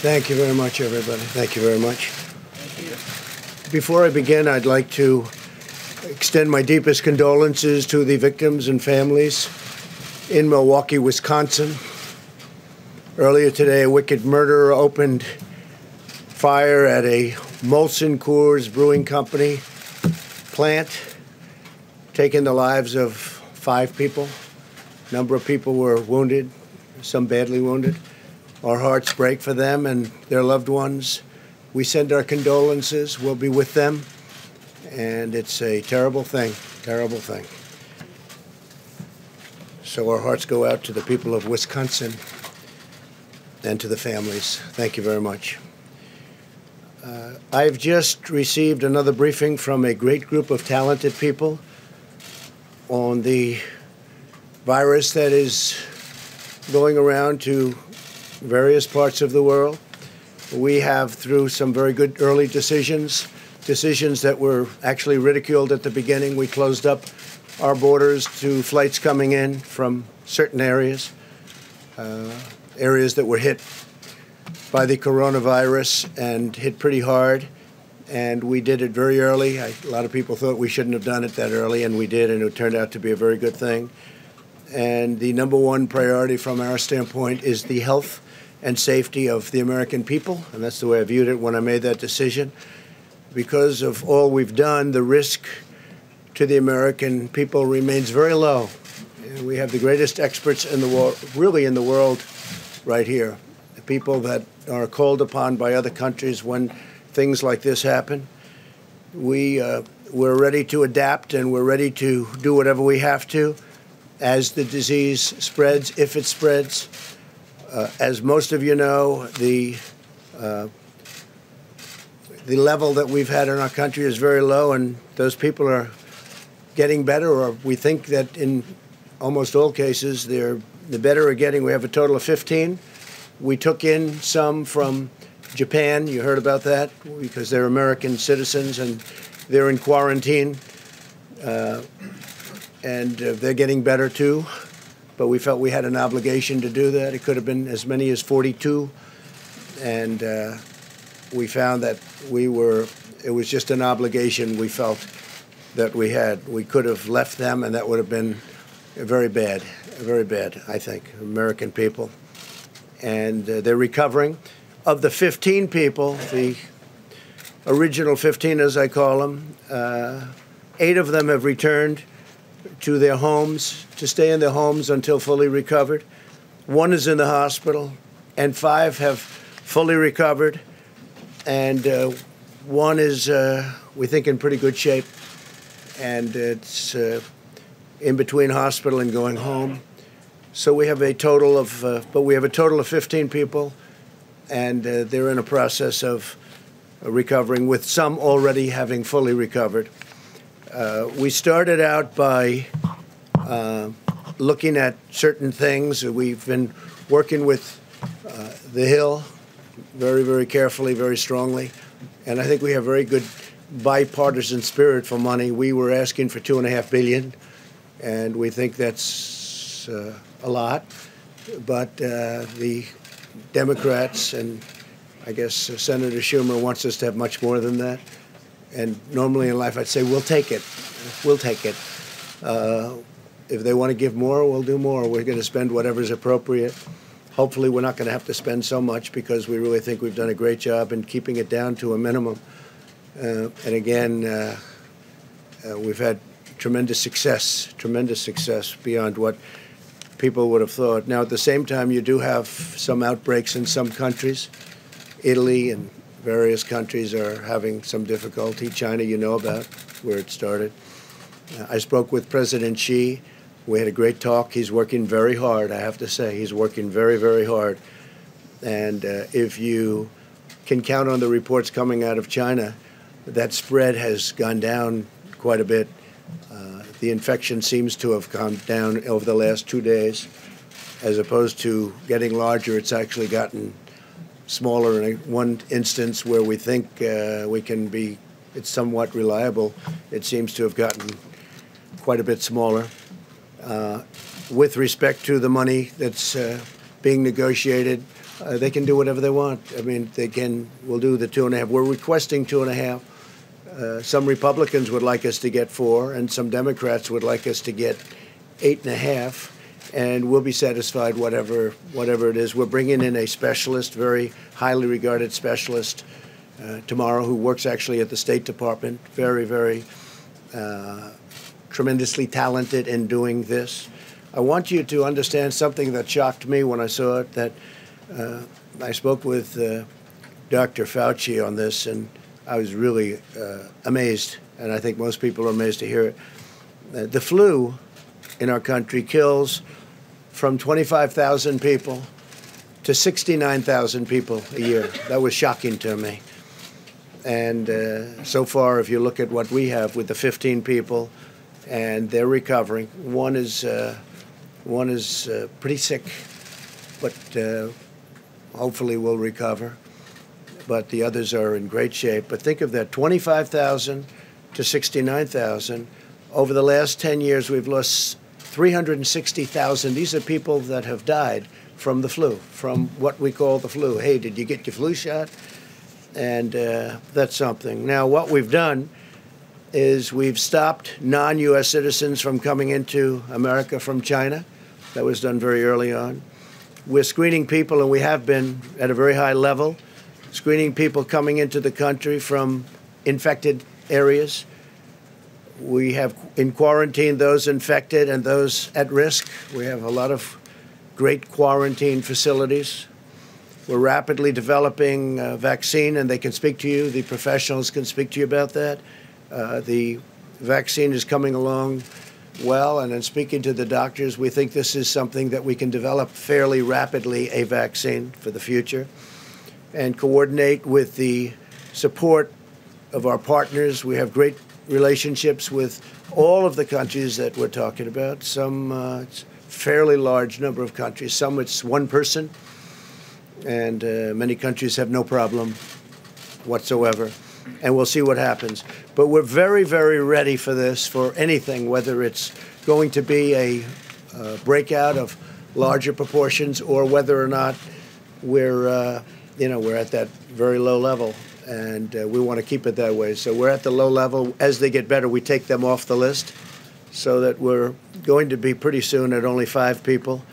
Thank you very much, everybody. Thank you very much. Before I begin, I'd like to extend my deepest condolences to the victims and families in Milwaukee, Wisconsin. Earlier today, a wicked murderer opened fire at a Molson Coors Brewing Company plant, taking the lives of five people. A number of people were wounded, some badly wounded. Our hearts break for them and their loved ones. We send our condolences. We'll be with them. And it's a terrible thing, terrible thing. So our hearts go out to the people of Wisconsin and to the families. Thank you very much. Uh, I've just received another briefing from a great group of talented people on the virus that is going around to various parts of the world. We have, through some very good early decisions, decisions that were actually ridiculed at the beginning, we closed up our borders to flights coming in from certain areas, uh, areas that were hit by the coronavirus and hit pretty hard. And we did it very early. I, a lot of people thought we shouldn't have done it that early, and we did, and it turned out to be a very good thing. And the number one priority from our standpoint is the health and safety of the American people. And that's the way I viewed it when I made that decision. Because of all we've done, the risk to the American people remains very low. And we have the greatest experts in the world, really in the world, right here. The people that are called upon by other countries when things like this happen. We, uh, we're ready to adapt and we're ready to do whatever we have to as the disease spreads, if it spreads. Uh, as most of you know, the uh, the level that we've had in our country is very low, and those people are getting better, or we think that in almost all cases, they're the better are getting. We have a total of 15. We took in some from Japan. You heard about that because they're American citizens and they're in quarantine, uh, and uh, they're getting better too but we felt we had an obligation to do that. It could have been as many as 42, and uh, we found that we were. It was just an obligation we felt that we had. We could have left them, and that would have been very bad, very bad. I think American people, and uh, they're recovering. Of the 15 people, the original 15, as I call them, uh, eight of them have returned to their homes, to stay in their homes until fully recovered. One is in the hospital, and five have fully recovered. And uh, one is, uh, we think, in pretty good shape. And it's uh, in between hospital and going home. So we have a total of, uh, but we have a total of 15 people, and uh, they're in a process of recovering, with some already having fully recovered. Uh, we started out by uh, looking at certain things. We've been working with uh, the Hill very, very carefully, very strongly, and I think we have very good bipartisan spirit for money. We were asking for two and a half billion, and we think that's uh, a lot, but uh, the Democrats and I guess Senator Schumer wants us to have much more than that. And normally in life, I'd say, we'll take it. We'll take it. Uh, if they want to give more, we'll do more. We're going to spend whatever's appropriate. Hopefully, we're not going to have to spend so much because we really think we've done a great job in keeping it down to a minimum. Uh, and again, uh, uh we've had tremendous success, tremendous success beyond what people would have thought. Now, at the same time, you do have some outbreaks in some countries. Italy and various countries are having some difficulty. China, you know about where it started. Uh, I spoke with President Xi. We had a great talk. He's working very hard, I have to say. He's working very, very hard. And uh, if you can count on the reports coming out of China, that spread has gone down quite a bit. Uh, the infection seems to have gone down over the last two days. As opposed to getting larger, it's actually gotten smaller in one instance where we think uh, we can be it's somewhat reliable. It seems to have gotten quite a bit smaller. Uh, with respect to the money that's uh, being negotiated, uh, they can do whatever they want. I mean, they can. We'll do the two and a half. We're requesting two and a half. Uh, some Republicans would like us to get four, and some Democrats would like us to get eight and a half. And we'll be satisfied whatever whatever it is. We're bringing in a specialist, very highly regarded specialist, uh, tomorrow, who works actually at the State Department. Very, very uh, tremendously talented in doing this. I want you to understand something that shocked me when I saw it. That uh, I spoke with uh, Dr. Fauci on this, and I was really uh, amazed, and I think most people are amazed to hear it. Uh, the flu in our country kills from 25,000 people to 69,000 people a year. That was shocking to me. And uh, so far, if you look at what we have with the 15 people, and they're recovering. One is uh, one is uh, pretty sick, but uh, hopefully will recover. But the others are in great shape. But think of that: 25,000 to 69,000. Over the last 10 years, we've lost 360,000. These are people that have died from the flu, from what we call the flu. Hey, did you get your flu shot? And uh, that's something. Now, what we've done is we've stopped non US citizens from coming into America from China. That was done very early on. We're screening people, and we have been at a very high level, screening people coming into the country from infected areas. We have in quarantine those infected and those at risk. We have a lot of great quarantine facilities. We're rapidly developing a vaccine, and they can speak to you. The professionals can speak to you about that. Uh, the vaccine is coming along well, and in speaking to the doctors, we think this is something that we can develop fairly rapidly a vaccine for the future and coordinate with the support of our partners. We have great relationships with all of the countries that we're talking about. Some uh, fairly large number of countries. Some it's one person, and uh, many countries have no problem whatsoever and we'll see what happens. But we're very, very ready for this, for anything, whether it's going to be a uh, breakout of larger proportions or whether or not we're, uh, you know, we're at that very low level. And uh, we want to keep it that way. So we're at the low level. As they get better, we take them off the list so that we're going to be pretty soon at only five people.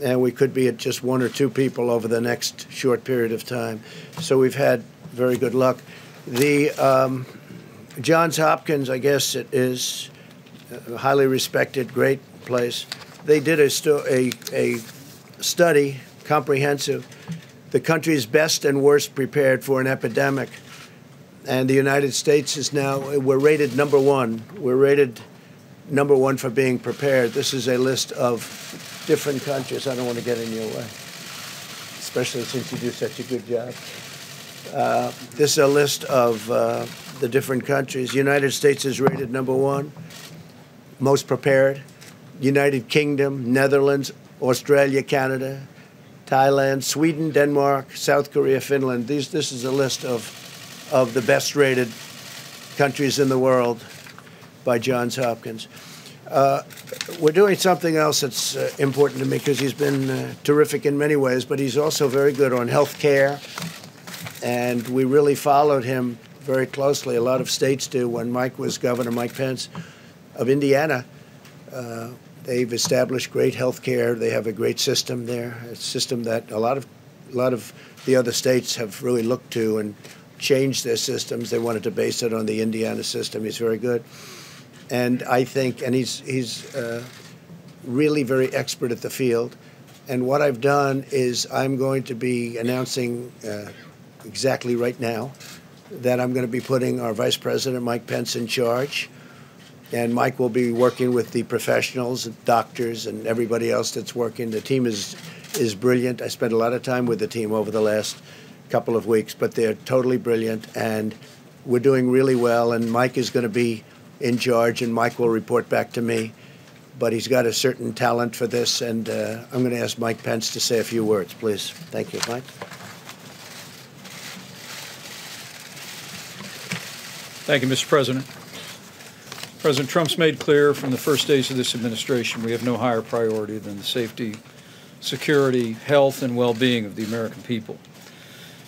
And we could be at just one or two people over the next short period of time. So we've had very good luck. The um, Johns Hopkins, I guess it is a highly respected, great place. They did a, stu- a, a study, comprehensive, the country's best and worst prepared for an epidemic. And the United States is now, we're rated number one. We're rated number one for being prepared. This is a list of different countries. I don't want to get in your way, especially since you do such a good job. Uh, this is a list of uh, the different countries. United States is rated number one, most prepared. United Kingdom, Netherlands, Australia, Canada, Thailand, Sweden, Denmark, South Korea, Finland. These, this is a list of, of the best rated countries in the world by Johns Hopkins. Uh, we're doing something else that's uh, important to me because he's been uh, terrific in many ways, but he's also very good on health care and we really followed him very closely. A lot of states do. When Mike was governor, Mike Pence of Indiana, uh, they've established great health care. They have a great system there, a system that a lot of a lot of the other states have really looked to and changed their systems. They wanted to base it on the Indiana system. He's very good, and I think, and he's he's uh, really very expert at the field. And what I've done is I'm going to be announcing uh, exactly right now that I'm going to be putting our Vice President Mike Pence in charge. And Mike will be working with the professionals, doctors, and everybody else that's working. The team is is brilliant. I spent a lot of time with the team over the last couple of weeks, but they're totally brilliant, and we're doing really well. And Mike is going to be in charge, and Mike will report back to me. But he's got a certain talent for this, and uh, I'm going to ask Mike Pence to say a few words, please. Thank you, Mike. Thank you, Mr. President. President Trump's made clear from the first days of this administration we have no higher priority than the safety security, health, and well-being of the American people.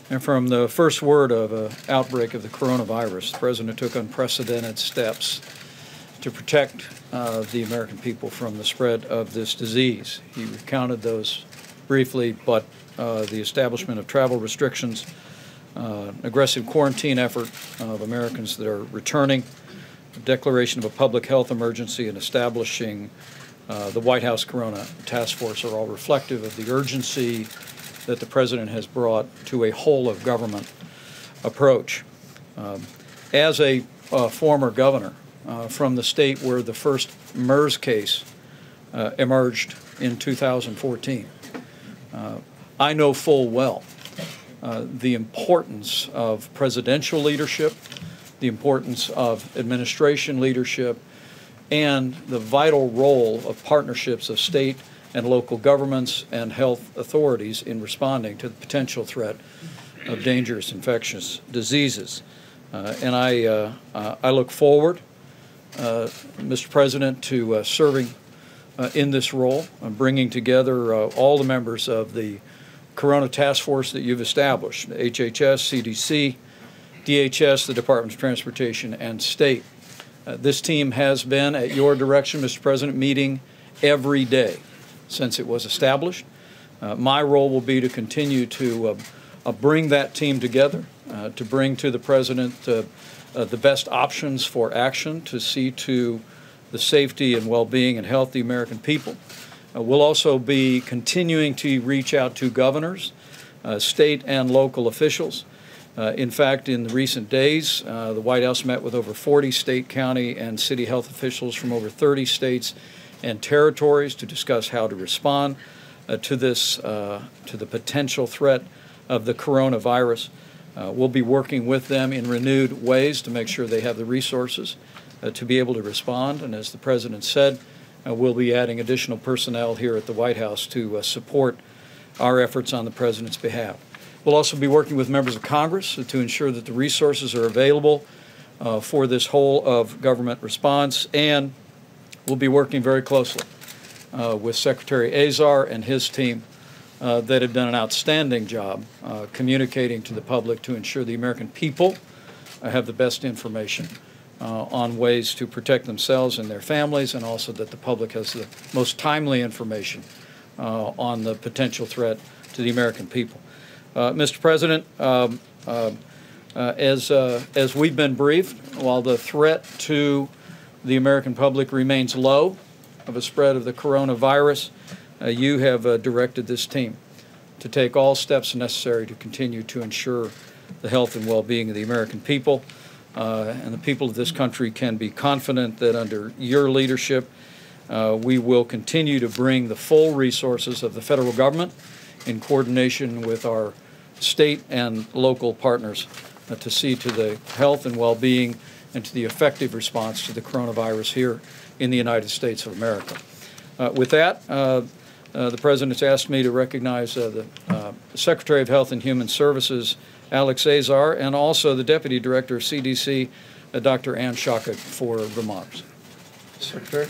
And from the first word of an outbreak of the coronavirus, the President took unprecedented steps to protect uh, the American people from the spread of this disease. He recounted those briefly, but uh, the establishment of travel restrictions, uh, aggressive quarantine effort of Americans that are returning, declaration of a public health emergency, and establishing uh, the White House Corona Task Force are all reflective of the urgency that the President has brought to a whole of government approach. Um, as a uh, former governor uh, from the state where the first MERS case uh, emerged in 2014, uh, I know full well uh, the importance of presidential leadership, the importance of administration leadership, and the vital role of partnerships of state and local governments and health authorities in responding to the potential threat of dangerous infectious diseases. Uh, and I, uh, uh, I look forward, uh, Mr. President, to uh, serving uh, in this role, and bringing together all the members of the Corona Task Force that you've established, HHS, CDC, DHS, the Department of Transportation, and state. Uh, this team has been, at your direction, Mr. President, meeting every day since it was established. Uh, my role will be to continue to uh, uh bring that team together, uh, to bring to the President uh, the best options for action to see to the safety and well being and health of the American people. we'll also be continuing to reach out to governors, state and local officials. Uh, in fact, in the recent days, uh, the White House met with over 40 state, county, and city health officials from over 30 states and territories to discuss how to respond uh, to this, uh, to the potential threat of the coronavirus. Uh, we'll be working with them in renewed ways to make sure they have the resources uh, to be able to respond. And as the President said, we'll be adding additional personnel here at the White House to support our efforts on the President's behalf. We'll also be working with members of Congress to ensure that the resources are available uh, for this whole of government response, and we'll be working very closely uh, with Secretary Azar and his team uh, that have done an outstanding job uh, communicating to the public to ensure the American people have the best information uh, on ways to protect themselves and their families, and also that the public has the most timely information uh, on the potential threat to the American people. Uh, Mr. President, um, uh, uh, as, as we've been briefed, while the threat to the American public remains low of a spread of the coronavirus, you have directed this team to take all steps necessary to continue to ensure the health and well-being of the American people. Uh, and the people of this country can be confident that under your leadership, uh, we will continue to bring the full resources of the federal government in coordination with our state and local partners uh, to see to the health and well-being and to the effective response to the coronavirus here in the United States of America. Uh, with that, uh, uh the President's asked me to recognize uh, the uh, Secretary of Health and Human Services, Alex Azar, and also the Deputy Director of CDC, Dr. Anne Schuchat, for remarks. Secretary.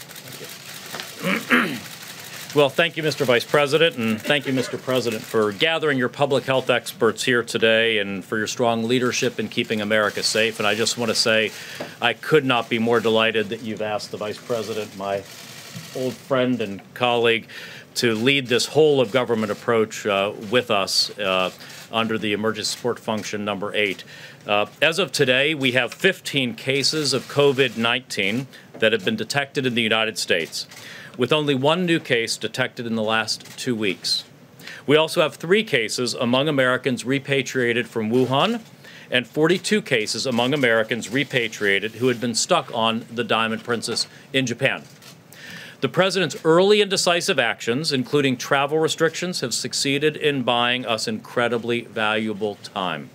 Well, thank you, Mr. Vice President, and thank you, Mr. President, for gathering your public health experts here today and for your strong leadership in keeping America safe. And I just want to say I could not be more delighted that you've asked the Vice President, my old friend and colleague, to lead this whole of government approach uh, with us uh, under the emergency support function number eight. Uh, as of today, we have 15 cases of COVID 19 that have been detected in the United States with only one new case detected in the last two weeks. We also have three cases among Americans repatriated from Wuhan and 42 cases among Americans repatriated who had been stuck on the Diamond Princess in Japan. The president's early and decisive actions, including travel restrictions, have succeeded in buying us incredibly valuable time.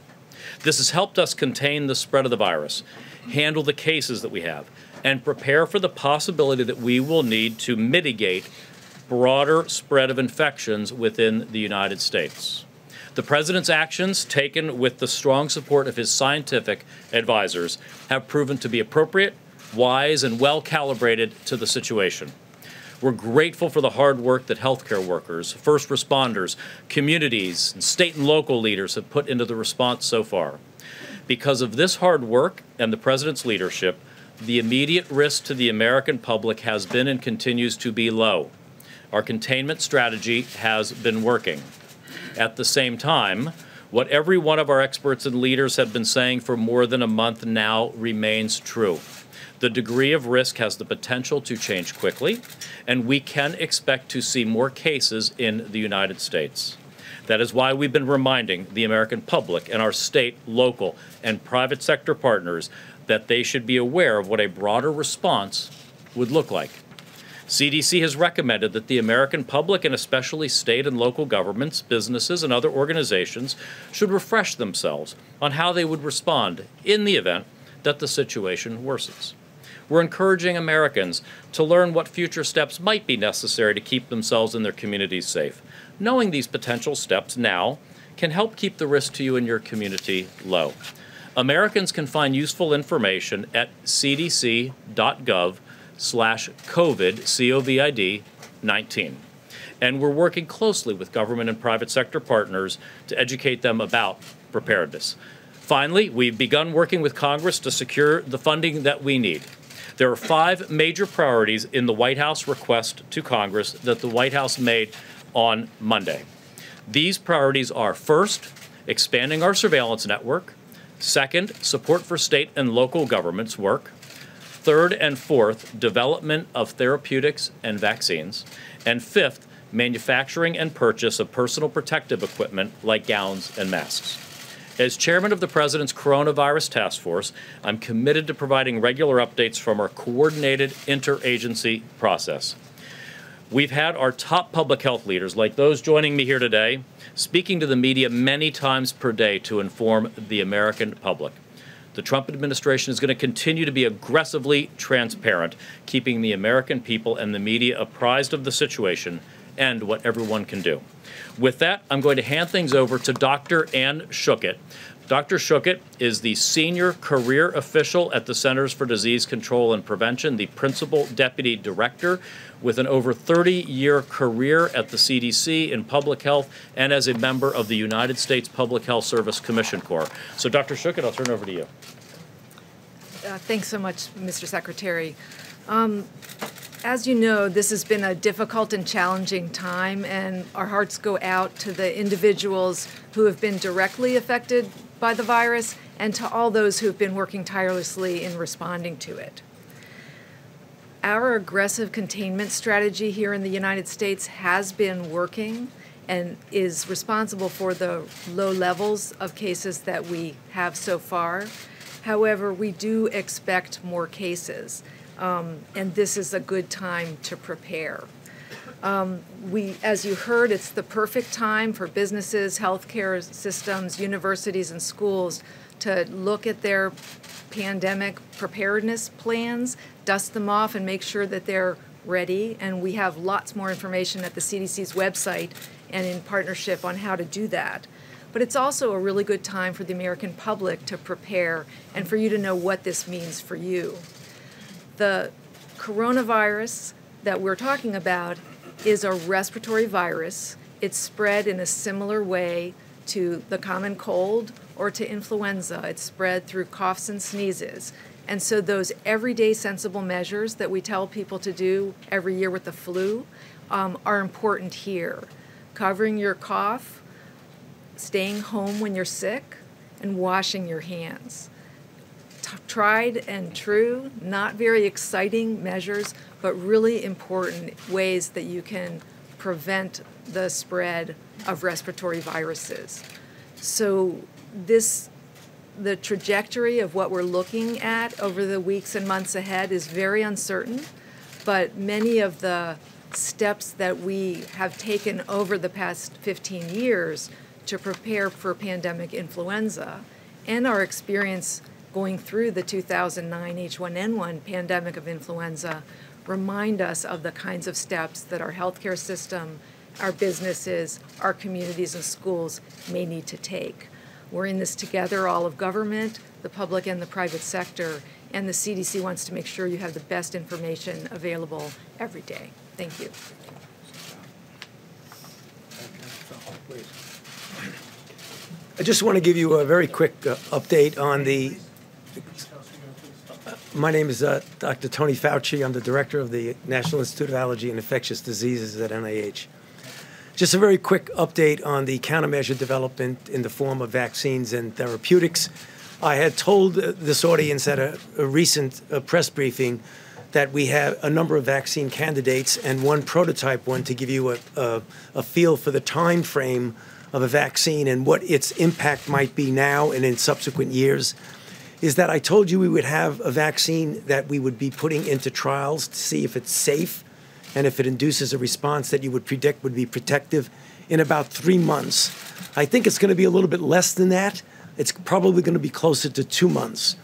This has helped us contain the spread of the virus, handle the cases that we have, and prepare for the possibility that we will need to mitigate broader spread of infections within the United States. The President's actions, taken with the strong support of his scientific advisors, have proven to be appropriate, wise, and well calibrated to the situation. We're grateful for the hard work that healthcare workers, first responders, communities, and state and local leaders have put into the response so far. Because of this hard work and the President's leadership, the immediate risk to the American public has been and continues to be low. Our containment strategy has been working. At the same time, what every one of our experts and leaders have been saying for more than a month now remains true. The degree of risk has the potential to change quickly, and we can expect to see more cases in the United States. That is why we've been reminding the American public and our state, local, and private sector partners that they should be aware of what a broader response would look like. CDC has recommended that the American public and especially state and local governments, businesses, and other organizations should refresh themselves on how they would respond in the event that the situation worsens. We're encouraging Americans to learn what future steps might be necessary to keep themselves and their communities safe. Knowing these potential steps now can help keep the risk to you and your community low. Americans can find useful information at cdc.gov slash COVID, COVID 19. And we're working closely with government and private sector partners to educate them about preparedness. Finally, we've begun working with Congress to secure the funding that we need. There are five major priorities in the White House request to Congress that the White House made on Monday. These priorities are first, expanding our surveillance network, Second, support for state and local governments work. Third and fourth, development of therapeutics and vaccines. And fifth, manufacturing and purchase of personal protective equipment like gowns and masks. As chairman of the President's Coronavirus Task Force, I'm committed to providing regular updates from our coordinated interagency process. We've had our top public health leaders, like those joining me here today, speaking to the media many times per day to inform the American public. The Trump administration is going to continue to be aggressively transparent, keeping the American people and the media apprised of the situation and what everyone can do. With that, I'm going to hand things over to Dr. Anne Schuchat, Dr. Schuchat is the senior career official at the Centers for Disease Control and Prevention, the principal deputy director, with an over 30 year career at the CDC in public health and as a member of the United States Public Health Service Commission Corps. So, Dr. Schuchat, I'll turn it over to you. Uh, thanks so much, Mr. Secretary. Um, as you know, this has been a difficult and challenging time, and our hearts go out to the individuals who have been directly affected by the virus and to all those who have been working tirelessly in responding to it. Our aggressive containment strategy here in the United States has been working and is responsible for the low levels of cases that we have so far. However, we do expect more cases, um, and this is a good time to prepare. Um, we, as you heard, it's the perfect time for businesses, healthcare systems, universities, and schools to look at their pandemic preparedness plans, dust them off, and make sure that they're ready. And we have lots more information at the CDC's website and in partnership on how to do that. But it's also a really good time for the American public to prepare and for you to know what this means for you. The coronavirus that we're talking about is a respiratory virus. It's spread in a similar way to the common cold or to influenza. It's spread through coughs and sneezes. And so, those everyday sensible measures that we tell people to do every year with the flu um, are important here. Covering your cough, staying home when you're sick, and washing your hands tried and true, not very exciting measures, but really important ways that you can prevent the spread of respiratory viruses. So this the trajectory of what we're looking at over the weeks and months ahead is very uncertain, but many of the steps that we have taken over the past 15 years to prepare for pandemic influenza and our experience going through the 2009 H1N1 pandemic of influenza remind us of the kinds of steps that our healthcare system, our businesses, our communities, and schools may need to take. We're in this together, all of government, the public, and the private sector, and the CDC wants to make sure you have the best information available every day. Thank you. I just want to give you a very quick uh, update on the. My name is uh, Dr. Tony Fauci. I'm the director of the National Institute of Allergy and Infectious Diseases at NIH. Just a very quick update on the countermeasure development in the form of vaccines and therapeutics. I had told this audience at a, a recent uh, press briefing that we have a number of vaccine candidates and one prototype one to give you a, a, a feel for the time frame of a vaccine and what its impact might be now and in subsequent years is that I told you we would have a vaccine that we would be putting into trials to see if it's safe and if it induces a response that you would predict would be protective in about three months. I think it's going to be a little bit less than that. It's probably going to be closer to two months.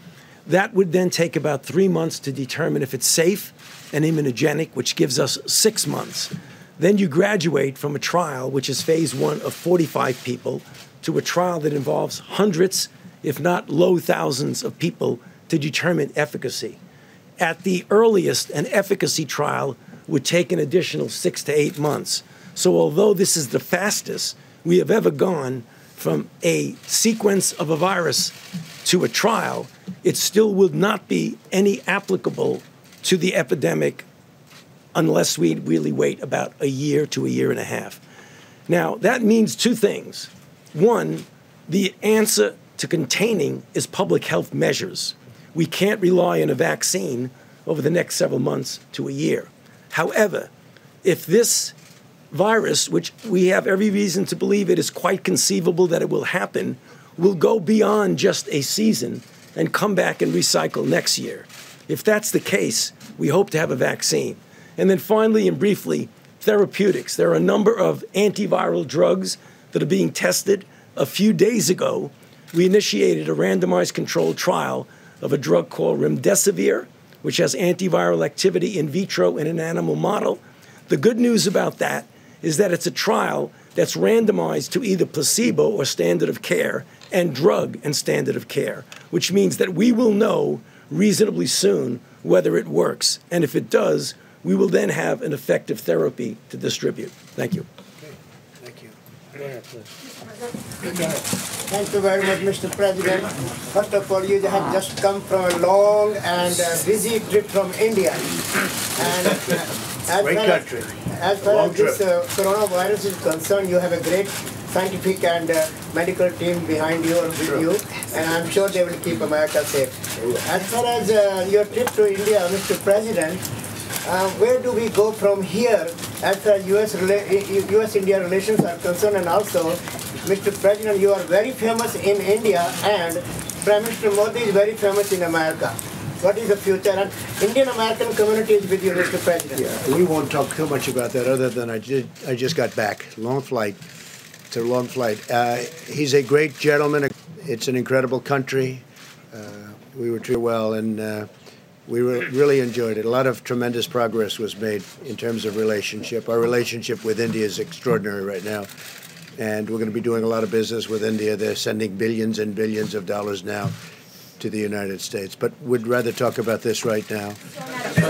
That would then take about three months to determine if it's safe and immunogenic, which gives us six months. Then you graduate from a trial, which is phase one of 45 people, to a trial that involves hundreds, if not low thousands, of people to determine efficacy. At the earliest, an efficacy trial would take an additional six to eight months. So, although this is the fastest we have ever gone from a sequence of a virus to a trial, it still will not be any applicable to the epidemic unless we really wait about a year to a year and a half. Now, that means two things. One, the answer to containing is public health measures. We can't rely on a vaccine over the next several months to a year. However, if this virus, which we have every reason to believe it is quite conceivable that it will happen, will go beyond just a season and come back and recycle next year. If that's the case, we hope to have a vaccine. And then finally and briefly, therapeutics. There are a number of antiviral drugs that are being tested. A few days ago, we initiated a randomized controlled trial of a drug called remdesivir, which has antiviral activity in vitro in an animal model. The good news about that is that it's a trial that's randomized to either placebo or standard of care and drug and standard of care, which means that we will know reasonably soon whether it works. And if it does, we will then have an effective therapy to distribute. Thank you. Okay, thank you. Go ahead, please. Thank you very much, Mr. President. First of all, you have just come from a long and uh, busy trip from India. And uh, as Great far country. As, as far as this uh, coronavirus is concerned, you have a great scientific and uh, medical team behind you and with you, and I'm sure they will keep America safe. As far as uh, your trip to India, Mr. President, uh, where do we go from here as US, US India relations are concerned? And also, Mr. President, you are very famous in India, and Prime Minister Modi is very famous in America. What is the future? And Indian American community is with you, Mr. President. Yeah, we won't talk too much about that other than I did. I just got back. Long flight. It's a long flight. Uh, he's a great gentleman. It's an incredible country. Uh, we were treated well, and uh, we re- really enjoyed it. A lot of tremendous progress was made in terms of relationship. Our relationship with India is extraordinary right now, and we're going to be doing a lot of business with India. They're sending billions and billions of dollars now to the United States, but we'd rather talk about this right now. President,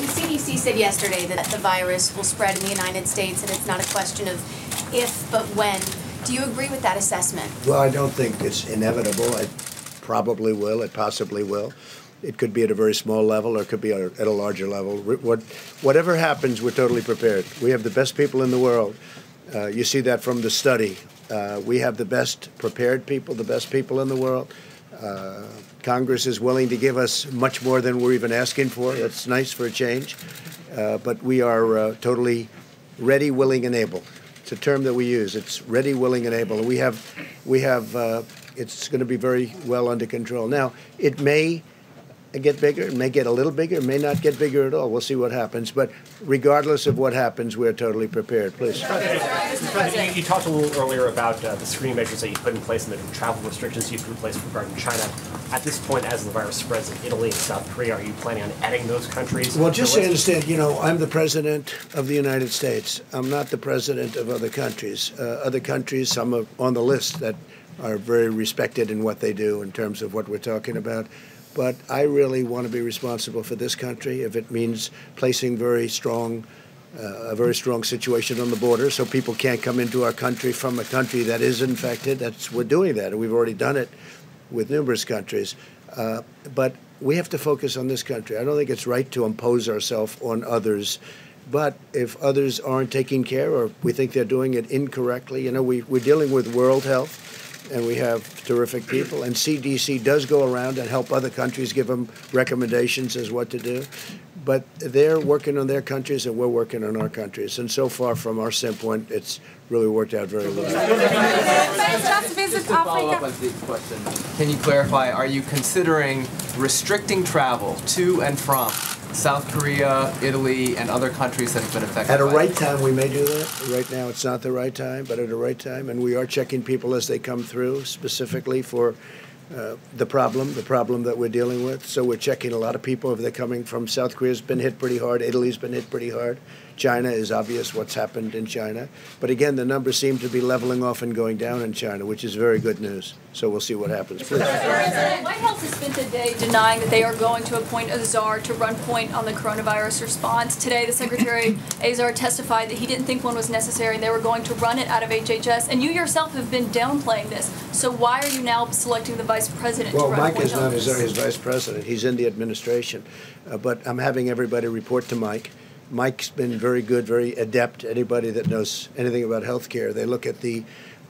the CDC said yesterday that the virus will spread in the United States and it's not a question of if, but when. Do you agree with that assessment? Well, I don't think it's inevitable. It probably will. It possibly will. It could be at a very small level, or it could be at a larger level. What, whatever happens, we're totally prepared. We have the best people in the world. Uh, you see that from the study. Uh, we have the best prepared people, the best people in the world. Uh, Congress is willing to give us much more than we're even asking for. That's nice for a change. Uh, but we are uh, totally ready, willing, and able. It's a term that we use. It's ready, willing, and able. We have, we have. Uh, it's going to be very well under control. Now, it may get bigger. It may get a little bigger. It may not get bigger at all. We'll see what happens. But regardless of what happens, we're totally prepared. Please. You, you talked a little earlier about uh, the screening measures that you put in place and the travel restrictions you put in place regarding China. At this point, as the virus spreads in Italy and South Korea, are you planning on adding those countries? Well, just so you understand, you know, I'm the president of the United States. I'm not the president of other countries. Uh, other countries, some are on the list that are very respected in what they do in terms of what we're talking about. But I really want to be responsible for this country if it means placing very strong, uh, a very strong situation on the border so people can't come into our country from a country that is infected. That's we're doing that, and we've already done it with numerous countries. Uh, but we have to focus on this country. I don't think it's right to impose ourselves on others. But if others aren't taking care or we think they're doing it incorrectly, you know, we, we're dealing with World Health and we have terrific people. And CDC does go around and help other countries, give them recommendations as what to do. But they're working on their countries and we're working on our countries. And so far, from our standpoint, it's really worked out very well. Just visit follow up on Steve's question. Can you clarify, are you considering restricting travel to and from South Korea, Italy, and other countries that have been affected At a right time, we may do that. Right now, it's not the right time, but at a right time, and we are checking people as they come through, specifically for uh, the problem, the problem that we're dealing with. So we're checking a lot of people if they're coming from South Korea's been hit pretty hard, Italy's been hit pretty hard. China is obvious what's happened in China. But again, the numbers seem to be leveling off and going down in China, which is very good news. So we'll see what happens. Please. President, White House has spent a day denying that they are going to appoint a czar to run point on the coronavirus response. Today, the Secretary Azar testified that he didn't think one was necessary and they were going to run it out of HHS. And you yourself have been downplaying this. So why are you now selecting the vice president Well, to run Mike point is not his vice president. He's in the administration. Uh, but I'm having everybody report to Mike. Mike's been very good, very adept. Anybody that knows anything about healthcare, they look at the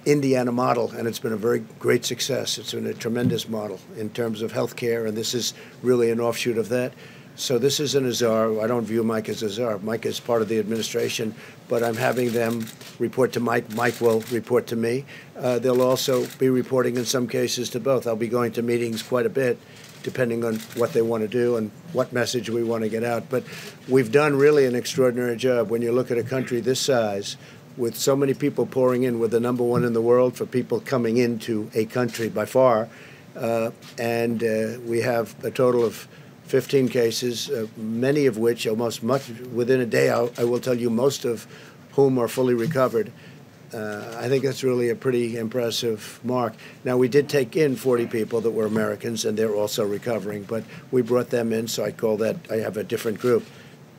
Indiana model, and it's been a very great success. It's been a tremendous model in terms of healthcare, and this is really an offshoot of that. So this isn't a czar. I don't view Mike as a czar. Mike is part of the administration, but I'm having them report to Mike. Mike will report to me. Uh, they'll also be reporting in some cases to both. I'll be going to meetings quite a bit, depending on what they want to do and what message we want to get out. But we've done really an extraordinary job. When you look at a country this size, with so many people pouring in, we're the number one in the world for people coming into a country by far, uh, and uh, we have a total of 15 cases, uh, many of which, almost much within a day, I'll, I will tell you, most of whom are fully recovered. Uh, I think that's really a pretty impressive mark. Now, we did take in 40 people that were Americans, and they're also recovering, but we brought them in, so I call that, I have a different group.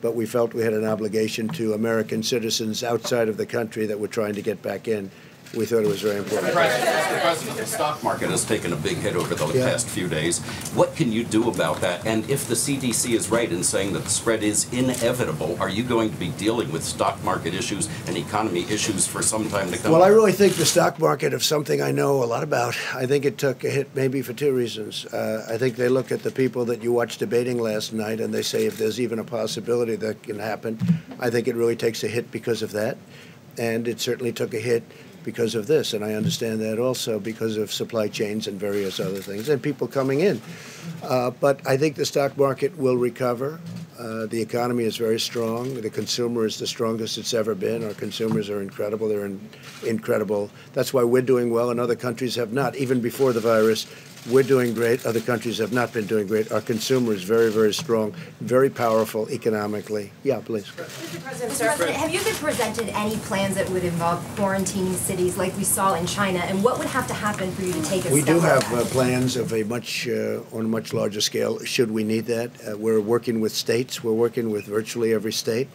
But we felt we had an obligation to American citizens outside of the country that were trying to get back in. We thought it was very important. Mr. President, the stock market has taken a big hit over the Yeah. past few days. What can you do about that? And if the CDC is right in saying that the spread is inevitable, are you going to be dealing with stock market issues and economy issues for some time to come? Well, I really think the stock market, of something I know a lot about, I think it took a hit maybe for two reasons. Uh, I think they look at the people that you watched debating last night and they say if there's even a possibility that can happen, I think it really takes a hit because of that. And it certainly took a hit because of this. And I understand that also because of supply chains and various other things and people coming in. Uh, but I think the stock market will recover. Uh, the economy is very strong. The consumer is the strongest it's ever been. Our consumers are incredible. They're in, incredible. That's why we're doing well, and other countries have not. Even before the virus, we're doing great. Other countries have not been doing great. Our consumer is very, very strong, very powerful economically. Yeah, please. Mr. President, sir, have you been presented any plans that would involve quarantining cities like we saw in China? And what would have to happen for you to take a We step do have uh, plans of a much uh, on a much larger scale. Should we need that, uh, we're working with states. We're working with virtually every state,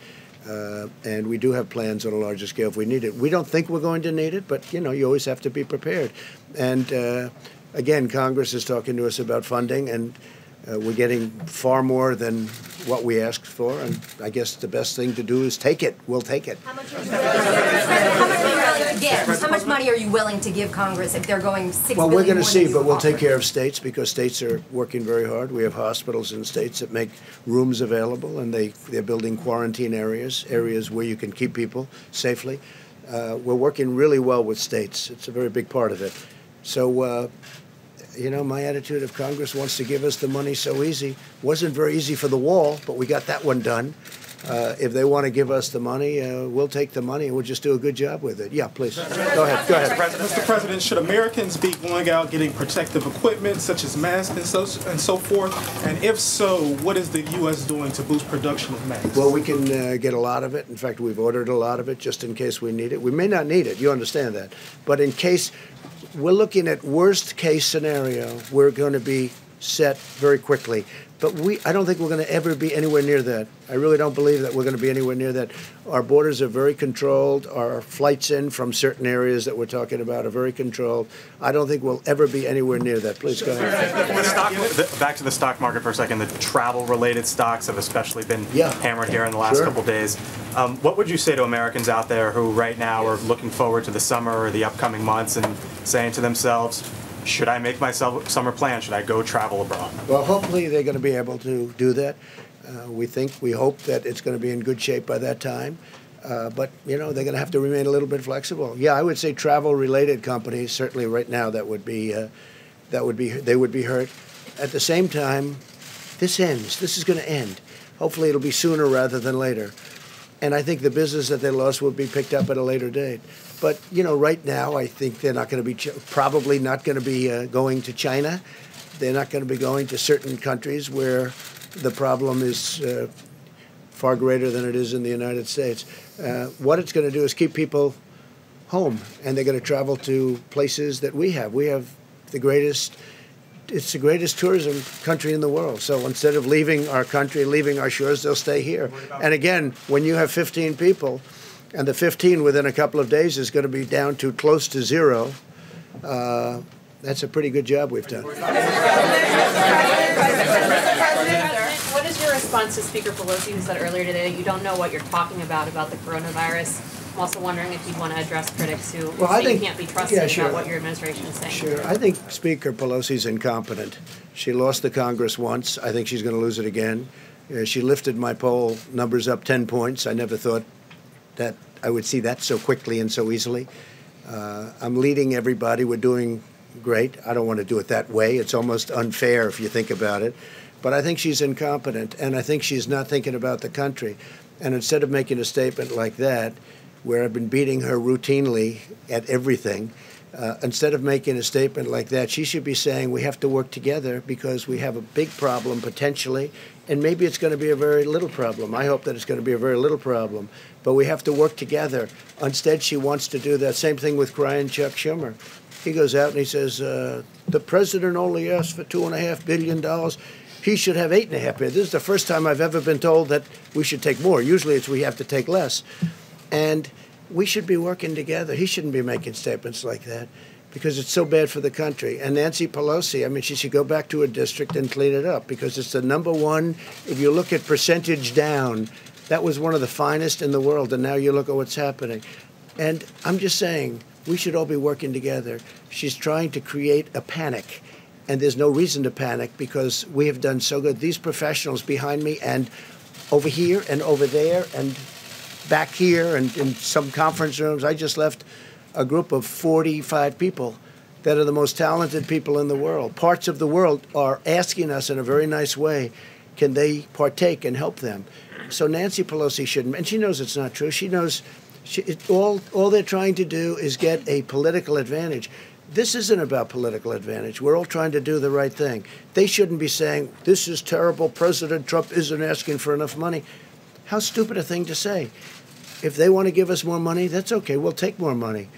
uh, and we do have plans on a larger scale if we need it. We don't think we're going to need it, but you know, you always have to be prepared. And uh, again, Congress is talking to us about funding, and uh, we're getting far more than what we asked for. And I guess the best thing to do is take it. We'll take it. How much are you willing to give? How much money are you willing to give Congress if they're going six Well, we're going to see, but we'll take care of states because states are working very hard. We have hospitals in states that make rooms available, and they they're building quarantine areas, areas where you can keep people safely. Uh, we're working really well with states. It's a very big part of it. So. Uh, you know, my attitude if Congress wants to give us the money so easy, wasn't very easy for the wall, but we got that one done. Uh, if they want to give us the money, uh, we'll take the money and we'll just do a good job with it. Yeah, please. Go ahead. Go ahead. Mr. President, should Americans be going out getting protective equipment such as masks and so, and so forth? And if so, what is the U.S. doing to boost production of masks? Well, we can uh, get a lot of it. In fact, we've ordered a lot of it just in case we need it. We may not need it, you understand that. But in case we're looking at worst case scenario, we're going to be set very quickly. But we, I don't think we're going to ever be anywhere near that. I really don't believe that we're going to be anywhere near that. Our borders are very controlled. Our flights in from certain areas that we're talking about are very controlled. I don't think we'll ever be anywhere near that. Please go ahead. The stock, the, back to the stock market for a second. The travel-related stocks have especially been Yeah. hammered here in the last Sure. couple days. Um, what would you say to Americans out there who right now are looking forward to the summer or the upcoming months and saying to themselves, "Should I make myself summer plan? Should I go travel abroad?" Well, hopefully they're going to be able to do that. Uh, we think, we hope that it's going to be in good shape by that time. Uh, but you know they're going to have to remain a little bit flexible. Yeah, I would say travel-related companies certainly right now that would be uh, that would be they would be hurt. At the same time, this ends. This is going to end. Hopefully, it'll be sooner rather than later. And I think the business that they lost will be picked up at a later date. But you know, right now, I think they're not going to be ch- probably not going to be uh, going to China. They're not going to be going to certain countries where the problem is uh, far greater than it is in the United States. Uh, what it's going to do is keep people home, and they're going to travel to places that we have. We have the greatest. It's the greatest tourism country in the world. So instead of leaving our country, leaving our shores, they'll stay here. And again, when you have 15 people, and the 15 within a couple of days is going to be down to close to zero, uh, that's a pretty good job we've done. What is your response to Speaker Pelosi, who said earlier today that you don't know what you're talking about about the coronavirus? I'm also wondering if you'd want to address critics who Well, I think- you can't be trusted yeah, sure. about what your administration is saying. Sure. I think Speaker Pelosi's incompetent. She lost the Congress once. I think she's going to lose it again. Uh, she lifted my poll numbers up 10 points. I never thought that I would see that so quickly and so easily. Uh, I'm leading everybody. We're doing great. I don't want to do it that way. It's almost unfair if you think about it. But I think she's incompetent, and I think she's not thinking about the country. And instead of making a statement like that, where I've been beating her routinely at everything, uh, instead of making a statement like that, she should be saying we have to work together because we have a big problem potentially, and maybe it's going to be a very little problem. I hope that it's going to be a very little problem, but we have to work together. Instead, she wants to do that. Same thing with crying Chuck Schumer. He goes out and he says, uh, the president only asked for two and a half billion dollars. He should have eight and a half billion. This is the first time I've ever been told that we should take more. Usually it's we have to take less. And we should be working together. He shouldn't be making statements like that because it's so bad for the country. And Nancy Pelosi, I mean, she should go back to her district and clean it up because it's the number one. If you look at percentage down, that was one of the finest in the world. And now you look at what's happening. And I'm just saying, we should all be working together. She's trying to create a panic. And there's no reason to panic because we have done so good. These professionals behind me and over here and over there and back here and in some conference rooms. I just left a group of 45 people that are the most talented people in the world. Parts of the world are asking us in a very nice way, can they partake and help them? So Nancy Pelosi shouldn't, and she knows it's not true. She knows she, it, all, all they're trying to do is get a political advantage. This isn't about political advantage. We're all trying to do the right thing. They shouldn't be saying, this is terrible, President Trump isn't asking for enough money. How stupid a thing to say. If they want to give us more money, that's okay. We'll take more money.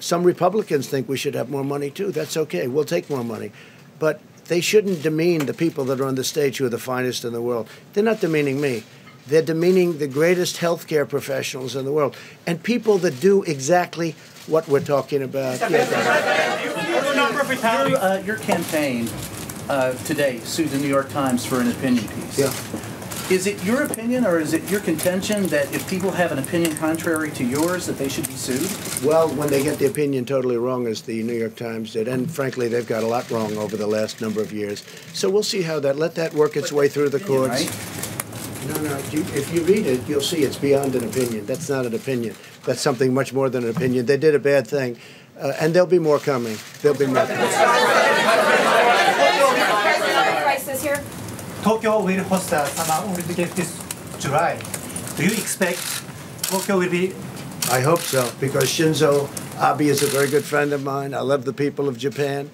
Some Republicans think we should have more money too. That's okay. We'll take more money. But they shouldn't demean the people that are on the stage who are the finest in the world. They're not demeaning me. They're demeaning the greatest healthcare professionals in the world and people that do exactly what we're talking about. Your, uh, your campaign uh, today sued the New York Times for an opinion piece. Yeah. Is it your opinion or is it your contention that if people have an opinion contrary to yours that they should be sued? Well, when they get the opinion totally wrong, as the New York Times did, and frankly, they've got a lot wrong over the last number of years. So we'll see how that. Let that work its way through the courts. No, no. you- If you read it, you'll see it's beyond an opinion. That's not an opinion. That's something much more than an opinion. They did a bad thing, uh, and there'll be more coming. There'll be more. Tokyo will host the Summer Olympics this July. Do you expect Tokyo will be I hope so, because Shinzo Abe is a very good friend of mine. I love the people of Japan,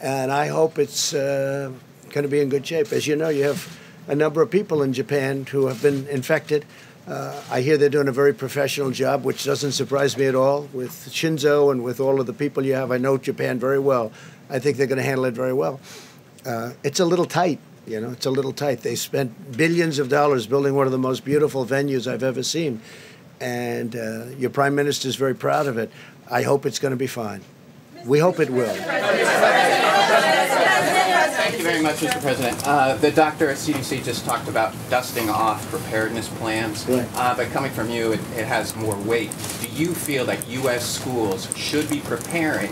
and I hope it's uh, going to be in good shape. As you know, you have a number of people in Japan who have been infected. Uh, I hear they're doing a very professional job, which doesn't surprise me at all. With Shinzo and with all of the people you have, I know Japan very well. I think they're going to handle it very well. uh, it's a little tight. You know, it's a little tight. They spent billions of dollars building one of the most beautiful venues I've ever seen, and uh, your prime minister is very proud of it. I hope it's going to be fine. We hope it will. Thank you very much, Mr. President. Uh, the doctor at CDC just talked about dusting off preparedness plans, Right. uh, but coming from you, it, it has more weight. Do you feel that U.S. schools should be preparing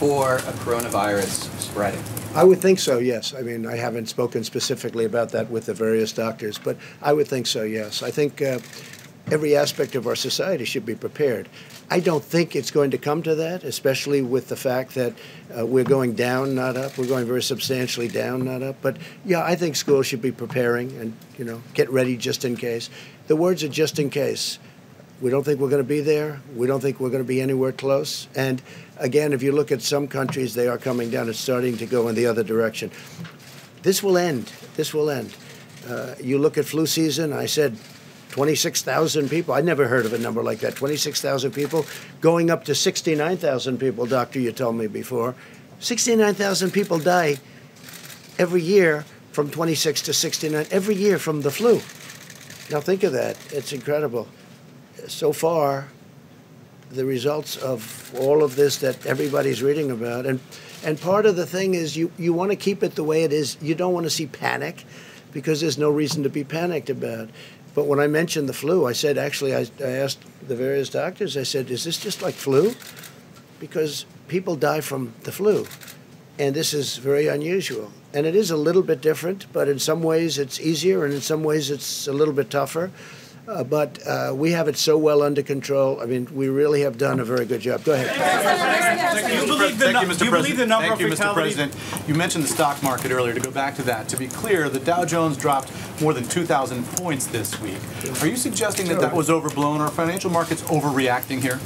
for a coronavirus spreading? I would think so, yes. I mean, I haven't spoken specifically about that with the various doctors, but I would think so, yes. I think uh, every aspect of our society should be prepared. I don't think it's going to come to that, especially with the fact that uh, we're going down, not up. We're going very substantially down, not up. But yeah, I think schools should be preparing and, you know, get ready just in case. The words are just in case. We don't think we're going to be there. We don't think we're going to be anywhere close. And again, if you look at some countries, they are coming down. It's starting to go in the other direction. This will end. This will end. Uh, you look at flu season, I said 26,000 people. I never heard of a number like that. 26,000 people going up to 69,000 people, doctor, you told me before. 69,000 people die every year from 26 to 69, every year from the flu. Now think of that. It's incredible. So far, the results of all of this that everybody's reading about, and and part of the thing is you you want to keep it the way it is. You don't want to see panic, because there's no reason to be panicked about. But when I mentioned the flu, I said actually I, I asked the various doctors. I said, "Is this just like flu?" Because people die from the flu, and this is very unusual. And it is a little bit different, but in some ways it's easier, and in some ways it's a little bit tougher. Uh, but uh, we have it so well under control. I mean, we really have done a very good job. Go ahead. Do you believe the, Thank nu- you, Mr. you believe the President. number Thank you, of Mr. President. You mentioned the stock market earlier. To go back to that, to be clear, the Dow Jones dropped more than 2,000 points this week. Are you suggesting that that was overblown? Are financial markets overreacting here?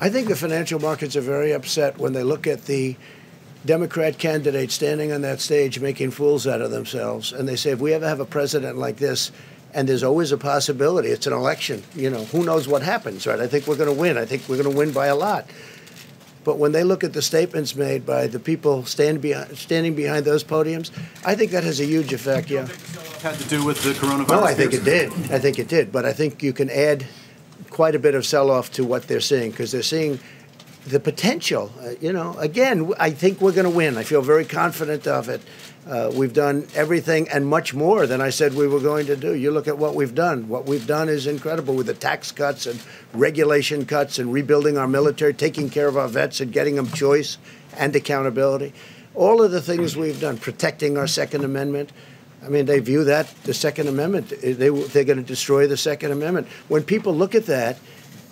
I think the financial markets are very upset when they look at the Democrat candidate standing on that stage making fools out of themselves. And they say, if we ever have a president like this, and there's always a possibility, it's an election, you know, who knows what happens, right? I think we're going to win. I think we're going to win by a lot. But when they look at the statements made by the people stand behind, standing behind those podiums, I think that has a huge effect, yeah. Had to do with the coronavirus? No, I think it did. I think it did. But I think you can add quite a bit of sell off to what they're seeing because they're seeing the potential. Uh, you know, again, I think we're going to win. I feel very confident of it. Uh, we've done everything and much more than I said we were going to do. You look at what we've done. What we've done is incredible with the tax cuts and regulation cuts and rebuilding our military, taking care of our vets and getting them choice and accountability. All of the things we've done, protecting our Second Amendment. I mean, they view that the Second Amendment. eh, They they're going to destroy the Second Amendment. When people look at that,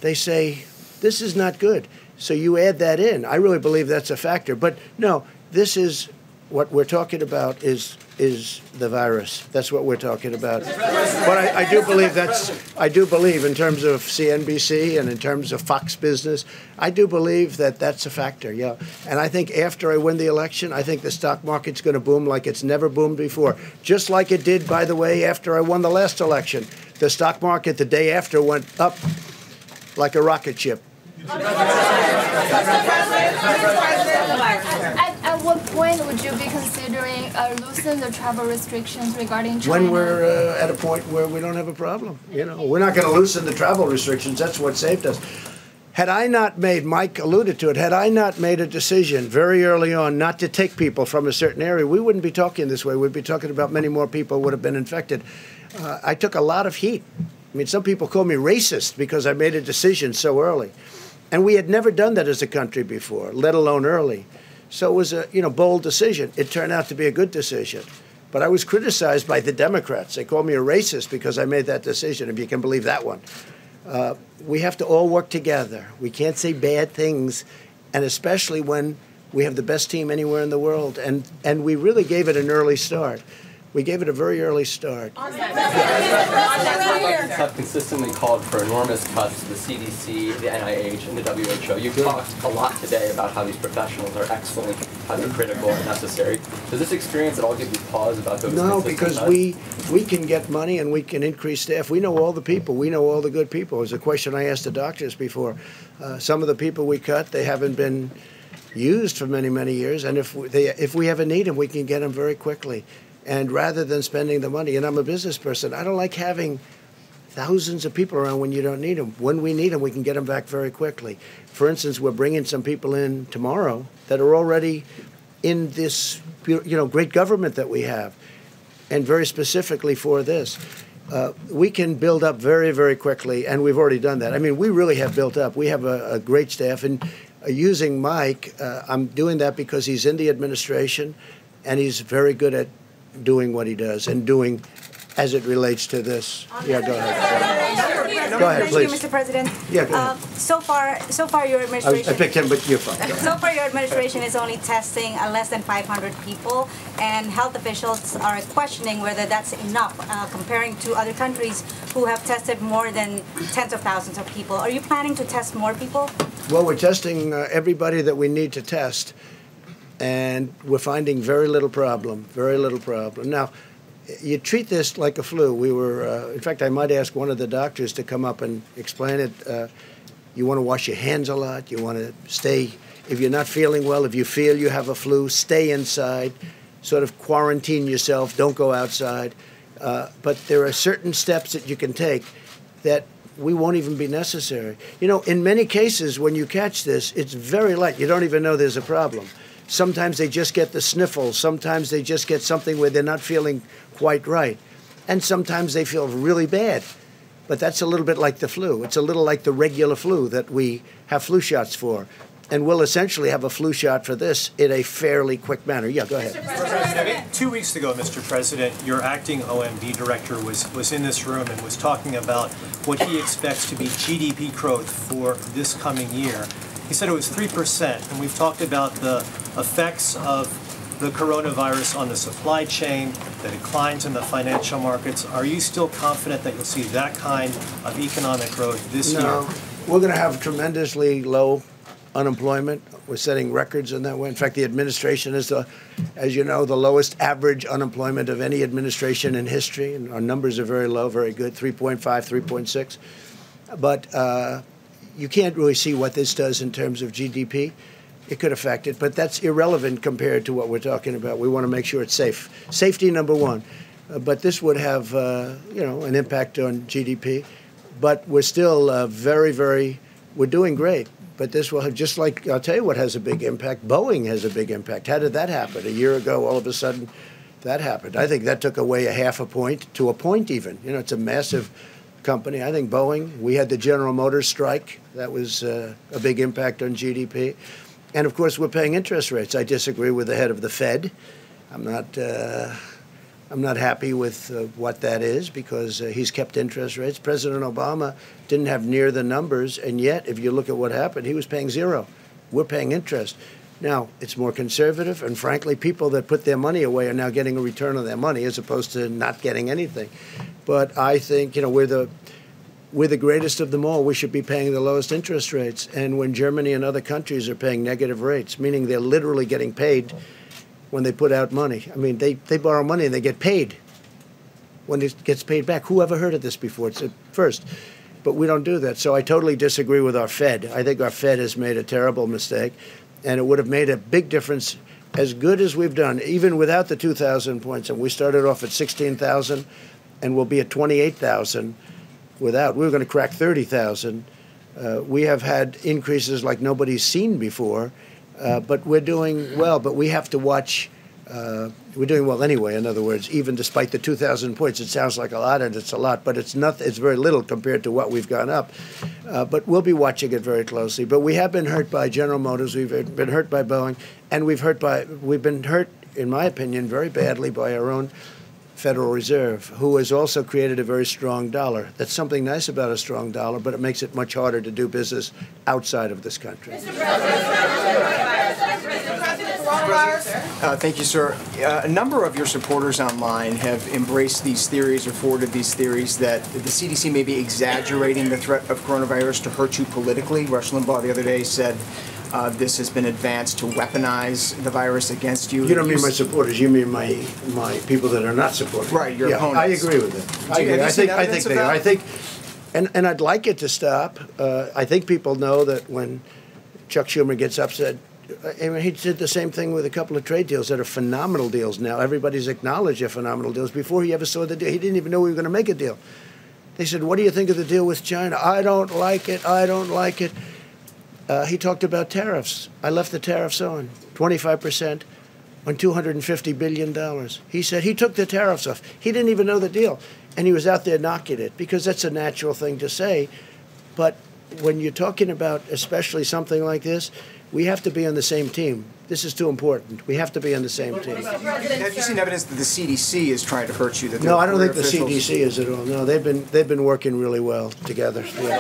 they say this is not good. So you add that in. I really believe that's a factor. But no, this is what we're talking about is is the virus. That's what we're talking about. But I, I do believe that's I do believe in terms of CNBC and in terms of Fox Business, I do believe that that's a factor. Yeah, and I think after I win the election, I think the stock market's going to boom like it's never boomed before. Just like it did, by the way, after I won the last election. The stock market the day after went up like a rocket ship. At, at what point would you be considering uh, loosening the travel restrictions regarding China? when we're uh, at a point where we don't have a problem. You know, we're not going to loosen the travel restrictions. That's what saved us. Had I not made, Mike alluded to it, had I not made a decision very early on not to take people from a certain area, we wouldn't be talking this way. We'd be talking about many more people would have been infected. Uh, I took a lot of heat. I mean, some people call me racist because I made a decision so early. And we had never done that as a country before, let alone early. So it was a you know bold decision. It turned out to be a good decision. But I was criticized by the Democrats. They called me a racist because I made that decision, if you can believe that one. Uh, we have to all work together. We can't say bad things, and especially when we have the best team anywhere in the world. And, and we really gave it an early start. We gave it a very early start. have consistently called for enormous cuts to the CDC, the NIH, and the WHO. You've talked a lot today about how these professionals are excellent, how they're critical and necessary. Does this experience at all give you pause about those No, because cuts? we we can get money and we can increase staff. We know all the people. We know all the good people. It was a question I asked the doctors before. Uh, some of the people we cut, they haven't been used for many, many years. And if we, they, if we ever need them, we can get them very quickly. And rather than spending the money, and I'm a business person, I don't like having thousands of people around when you don't need them. When we need them, we can get them back very quickly. For instance, we're bringing some people in tomorrow that are already in this, you know, great government that we have, and very specifically for this. Uh, we can build up very, very quickly, and we've already done that. I mean, we really have built up. We have a, a great staff, and uh, using Mike, uh, I'm doing that because he's in the administration, and he's very good at doing what he does and doing as it relates to this. Yeah, go ahead. Go ahead, Thank please. you, Mr. President. Yeah, go Uh, so far, so far your I, I administration. picked him, but you're fine. So far, your administration is only testing uh, less than 500 people, and health officials are questioning whether that's enough, uh, comparing to other countries who have tested more than tens of thousands of people. Are you planning to test more people? Well, we're testing uh, everybody that we need to test, and we're finding very little problem, very little problem. Now, you treat this like a flu. We were, uh, in fact, I might ask one of the doctors to come up and explain it. Uh, you want to wash your hands a lot. You want to stay, if you're not feeling well, if you feel you have a flu, stay inside, sort of quarantine yourself, don't go outside. Uh, but there are certain steps that you can take that we won't even be necessary. You know, in many cases, when you catch this, it's very light. You don't even know there's a problem. Sometimes they just get the sniffles. Sometimes they just get something where they're not feeling quite right. And sometimes they feel really bad. But that's a little bit like the flu. It's a little like the regular flu that we have flu shots for. And we'll essentially have a flu shot for this in a fairly quick manner. Yeah, go ahead. President, two weeks ago, Mr. President, your acting OMB director was, was in this room and was talking about what he expects to be GDP growth for this coming year. He said it was 3%, and we've talked about the effects of the coronavirus on the supply chain, the declines in the financial markets. Are you still confident that you'll see that kind of economic growth this No, year? we're going to have tremendously low unemployment. We're setting records in that way. In fact, the administration is the, as you know, the lowest average unemployment of any administration in history, and our numbers are very low, very good, 3.5, 3.6. But uh, you can't really see what this does in terms of GDP. It could affect it, but that's irrelevant compared to what we're talking about. We want to make sure it's safe. Safety number one. Uh, but this would have, uh, you know, an impact on GDP. But we're still uh, very, very, we're doing great. But this will have, just like, I'll tell you what has a big impact. Boeing has a big impact. How did that happen? A year ago, all of a sudden, that happened. I think that took away a half a point to a point even. You know, it's a massive company. I think Boeing, we had the General Motors strike. That was uh, a big impact on GDP. And of course, we're paying interest rates. I disagree with the head of the Fed. I'm not. Uh, I'm not happy with uh, what that is because uh, he's kept interest rates. President Obama didn't have near the numbers, and yet, if you look at what happened, he was paying zero. We're paying interest. Now, it's more conservative, and frankly, people that put their money away are now getting a return on their money as opposed to not getting anything. But I think, you know, we're the we're the greatest of them all. We should be paying the lowest interest rates. And when Germany and other countries are paying negative rates, meaning they're literally getting paid when they put out money. I mean, they, they borrow money and they get paid when it gets paid back. Who ever heard of this before? It's a first. But we don't do that. So I totally disagree with our Fed. I think our Fed has made a terrible mistake, and it would have made a big difference. As good as we've done, even without the 2,000 points, and we started off at 16,000, and we'll be at 28,000 without. We were going to crack 30,000. Uh, we have had increases like nobody's seen before, uh, but we're doing well. But we have to watch. Uh, we're doing well anyway. In other words, even despite the 2,000 points, it sounds like a lot, and it's a lot, but it's not. It's very little compared to what we've gone up. Uh, but we'll be watching it very closely. But we have been hurt by General Motors. We've been hurt by Boeing, and we've hurt by. We've been hurt, in my opinion, very badly by our own Federal Reserve, who has also created a very strong dollar. That's something nice about a strong dollar, but it makes it much harder to do business outside of this country. Uh, thank you, sir. Uh, a number of your supporters online have embraced these theories or forwarded these theories that the CDC may be exaggerating the threat of coronavirus to hurt you politically. Rush Limbaugh the other day said uh, this has been advanced to weaponize the virus against you. You don't mean my supporters. You mean my my people that are not supporting. me. Right, your yeah, I agree with it. I, agree. I think I think they are. I think, and and I'd like it to stop. Uh, I think people know that when Chuck Schumer gets upset, I mean, he did the same thing with a couple of trade deals that are phenomenal deals now. Everybody's acknowledged they're phenomenal deals. Before he ever saw the deal, he didn't even know we were going to make a deal. They said, What do you think of the deal with China? I don't like it. I don't like it. Uh, he talked about tariffs. I left the tariffs on 25% on $250 billion. He said he took the tariffs off. He didn't even know the deal. And he was out there knocking it because that's a natural thing to say. But when you're talking about especially something like this, we have to be on the same team. This is too important. We have to be on the same team. Have you seen evidence that the CDC is trying to hurt you? That No, I don't think the officials- CDC is at all. No, they've been they've been working really well together. Yeah.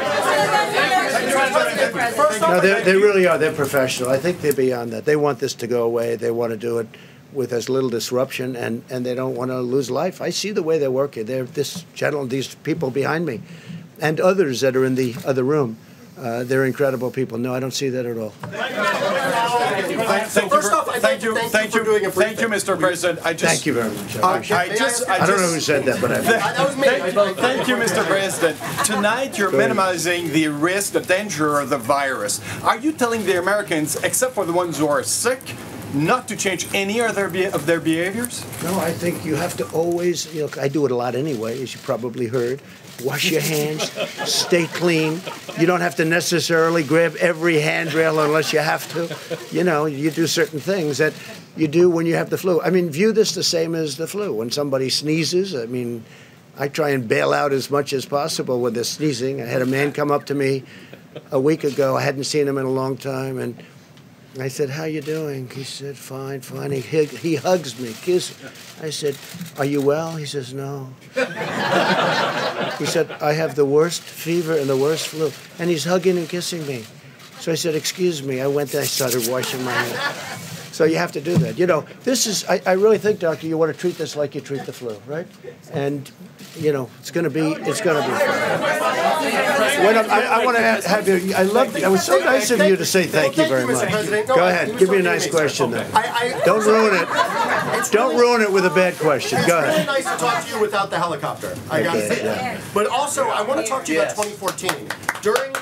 No, they they really are. They're professional. I think they're beyond that. They want this to go away. They want to do it with as little disruption, and, and they don't want to lose life. I see the way they're working. They're this gentleman, these people behind me, and others that are in the other room. Uh, they're incredible people. No, I don't see that at all. So first off, I'd like to thank you for doing a Thank you, Mr. President. I just. Thank you very much. I I appreciate it. just, I don't know who said that, but I. That was me. Thank, thank you, Mr. President. Tonight, you're minimizing the risk, the danger of the virus. Are you telling the Americans, except for the ones who are sick, not to change any of their be- of their behaviors? No, I think you have to always, you know, I do it a lot anyway, as you probably heard. Wash your hands, stay clean. You don't have to necessarily grab every handrail unless you have to. You know, you do certain things that you do when you have the flu. I mean, view this the same as the flu. When somebody sneezes, I mean, I try and bail out as much as possible with the sneezing. I had a man come up to me a week ago. I hadn't seen him in a long time, and I said, "How you doing?" He said, "Fine, fine." He hug, he hugs me, kiss. I said, "Are you well?" He says, "No." he said, "I have the worst fever and the worst flu," and he's hugging and kissing me. So I said, "Excuse me." I went there. I started washing my hands. So you have to do that. You know, this is. I, I really think, doctor, you want to treat this like you treat the flu, right? And you know, it's going to be. It's going to be. When I, I, want to have, have you. I love. It was so nice of you to say thank you very much. Go ahead. Give me a nice question. made. Then. I, I, Don't ruin it. Don't ruin it with a bad question. Go ahead. It's Go really nice to talk to you without the helicopter. I gotta Okay, say But also, I want to talk to you about 2014. During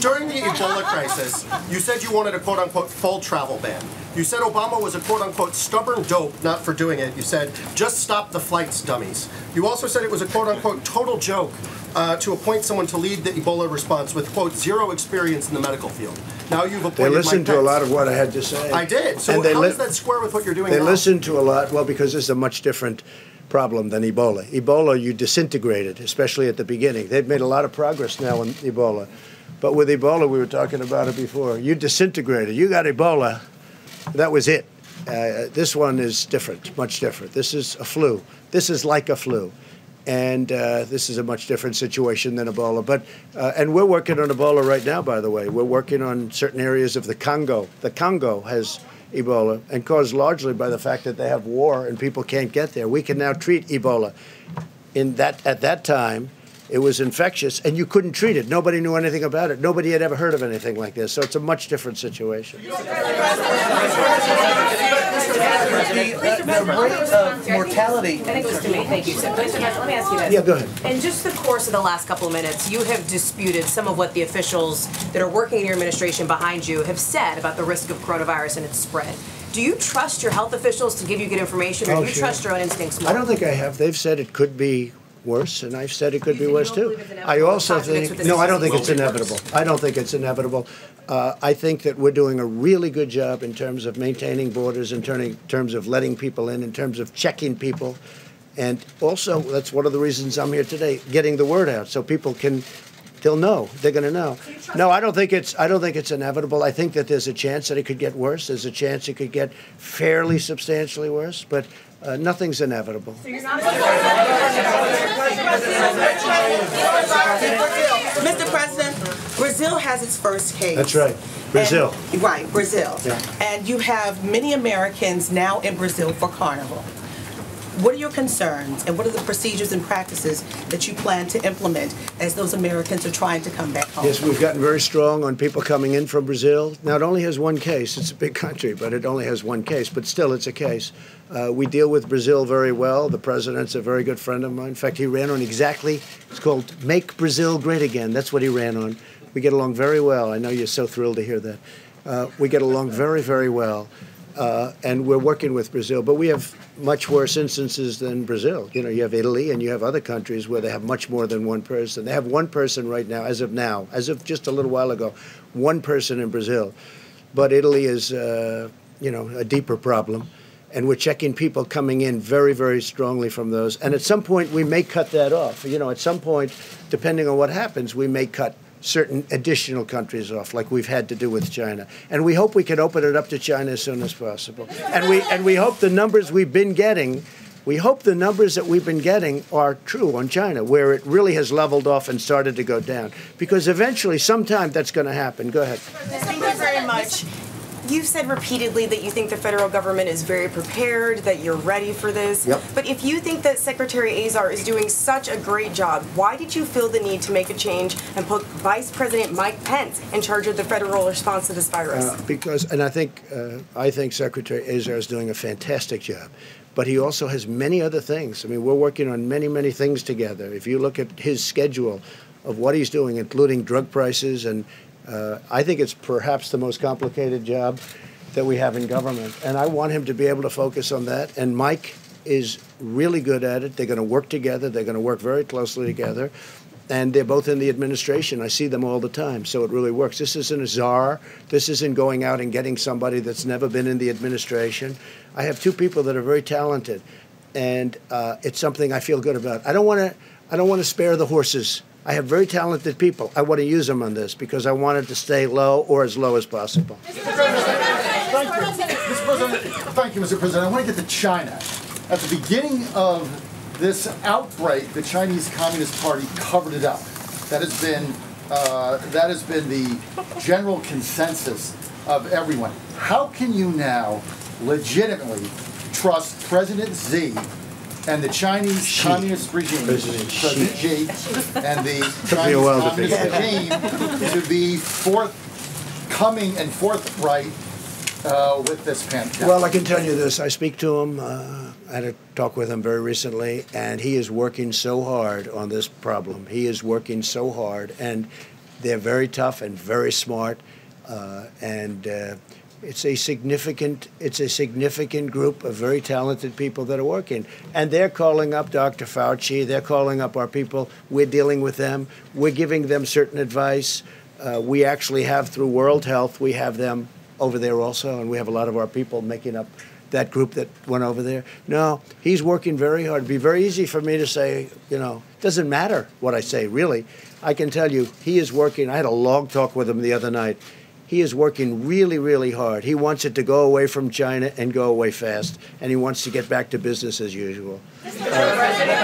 during the Ebola crisis, you said you wanted a quote unquote full travel ban. You said Obama was a quote unquote stubborn dope not for doing it. You said just stop the flights, dummies. You also said it was a quote unquote total joke. Uh, to appoint someone to lead the Ebola response with quote zero experience in the medical field. Now you've appointed They listened to a lot of what I had to say. I did. So And they how does that square with what you're doing They now? listened to a lot, well, because this is a much different problem than Ebola. Ebola, you disintegrated, especially at the beginning. They've made a lot of progress now in Ebola. But with Ebola, we were talking about it before. You disintegrated. You got Ebola. That was it. Uh, this one is different, much different. This is a flu. This is like a flu. And uh, this is a much different situation than Ebola. But uh, and we're working on Ebola right now. By the way, we're working on certain areas of the Congo. The Congo has Ebola, and caused largely by the fact that they have war and people can't get there. We can now treat Ebola. In that at that time, it was infectious, and you couldn't treat it. Nobody knew anything about it. Nobody had ever heard of anything like this. So it's a much different situation. The, uh, the rate of mortality. I think it was to me, thank you. So, Mr. President, let me ask you this. Yeah, go ahead. In just the course of the last couple of minutes, you have disputed some of what the officials that are working in your administration behind you have said about the risk of coronavirus and its spread. Do you trust your health officials to give you good information, or Oh, do you sure. trust your own instincts more? I don't think I have. They've said it could be worse, and I've said it could be worse too. I also think no, I don't think it's says. inevitable. I don't think it's inevitable. Uh, I think that we're doing a really good job in terms of maintaining borders, in turning, terms of letting people in, in terms of checking people, and also that's one of the reasons I'm here today, getting the word out so people can. They'll know. They're going to know. No, I don't think it's. I don't think it's inevitable. I think that there's a chance that it could get worse. There's a chance it could get fairly substantially worse, but uh, nothing's inevitable. Mr. President, Brazil has its first case. That's right. Brazil. And- right, Brazil. Yeah. And you have many Americans now in Brazil for Carnival. What are your concerns and what are the procedures and practices that you plan to implement as those Americans are trying to come back home? Yes, we've gotten very strong on people coming in from Brazil. Now, it only has one case. It's a big country, but it only has one case. But still, it's a case. Uh, we deal with Brazil very well. The president's a very good friend of mine. In fact, he ran on exactly, it's called Make Brazil Great Again. That's what he ran on. We get along very well. I know you're so thrilled to hear that. Uh, we get along very, very well. Uh, and we're working with Brazil, but we have much worse instances than Brazil. You know, you have Italy and you have other countries where they have much more than one person. They have one person right now, as of now, as of just a little while ago, one person in Brazil. But Italy is, uh, you know, a deeper problem. And we're checking people coming in very, very strongly from those. And at some point, we may cut that off. You know, at some point, depending on what happens, we may cut certain additional countries off, like we've had to do with China. And we hope we can open it up to China as soon as possible. And we and we hope the numbers we've been getting. We hope the numbers that we've been getting are true on China, where it really has leveled off and started to go down. Because eventually, sometime that's going to happen. Go ahead. Thank you very much. You've said repeatedly that you think the federal government is very prepared, that you're ready for this. Yep. But if you think that Secretary Azar is doing such a great job, why did you feel the need to make a change and put Vice President Mike Pence in charge of the federal response to this virus? Uh, because, and I think, uh, I think Secretary Azar is doing a fantastic job. But he also has many other things. I mean, we're working on many, many things together. If you look at his schedule of what he's doing, including drug prices, and uh, I think it's perhaps the most complicated job that we have in government. And I want him to be able to focus on that. And Mike is really good at it. They're going to work together. They're going to work very closely together. And they're both in the administration. I see them all the time, so it really works. This isn't a czar. This isn't going out and getting somebody that's never been in the administration. I have two people that are very talented, and uh, it's something I feel good about. I don't want to. I don't want to spare the horses. I have very talented people. I want to use them on this because I want it to stay low or as low as possible. Thank you. Mr. President, thank you, Mr. President. I want to get to China. At the beginning of this outbreak, the Chinese Communist Party covered it up. That has been uh, that has been the general consensus of everyone. How can you now legitimately trust President Xi and the Chinese Communist regime, President President Xi, and the Took me Chinese while Communist figure regime to be forthcoming and forthright uh, with this pandemic? Well, I can tell you this. I speak to him. Uh, I had a talk with him very recently, and he is working so hard on this problem. He is working so hard, and they're very tough and very smart, uh, and uh, it's a significant it's a significant group of very talented people that are working, and they're calling up Dr. Fauci. They're calling up our people. We're dealing with them. We're giving them certain advice. Uh, we actually have through World Health. We have them over there also, and we have a lot of our people making up that group that went over there. No, he's working very hard. It'd be very easy for me to say, you know, doesn't matter what I say, really. I can tell you, he is working. I had a long talk with him the other night he is working really, really hard. He wants it to go away from China and go away fast, and he wants to get back to business as usual. Mr. Uh, President,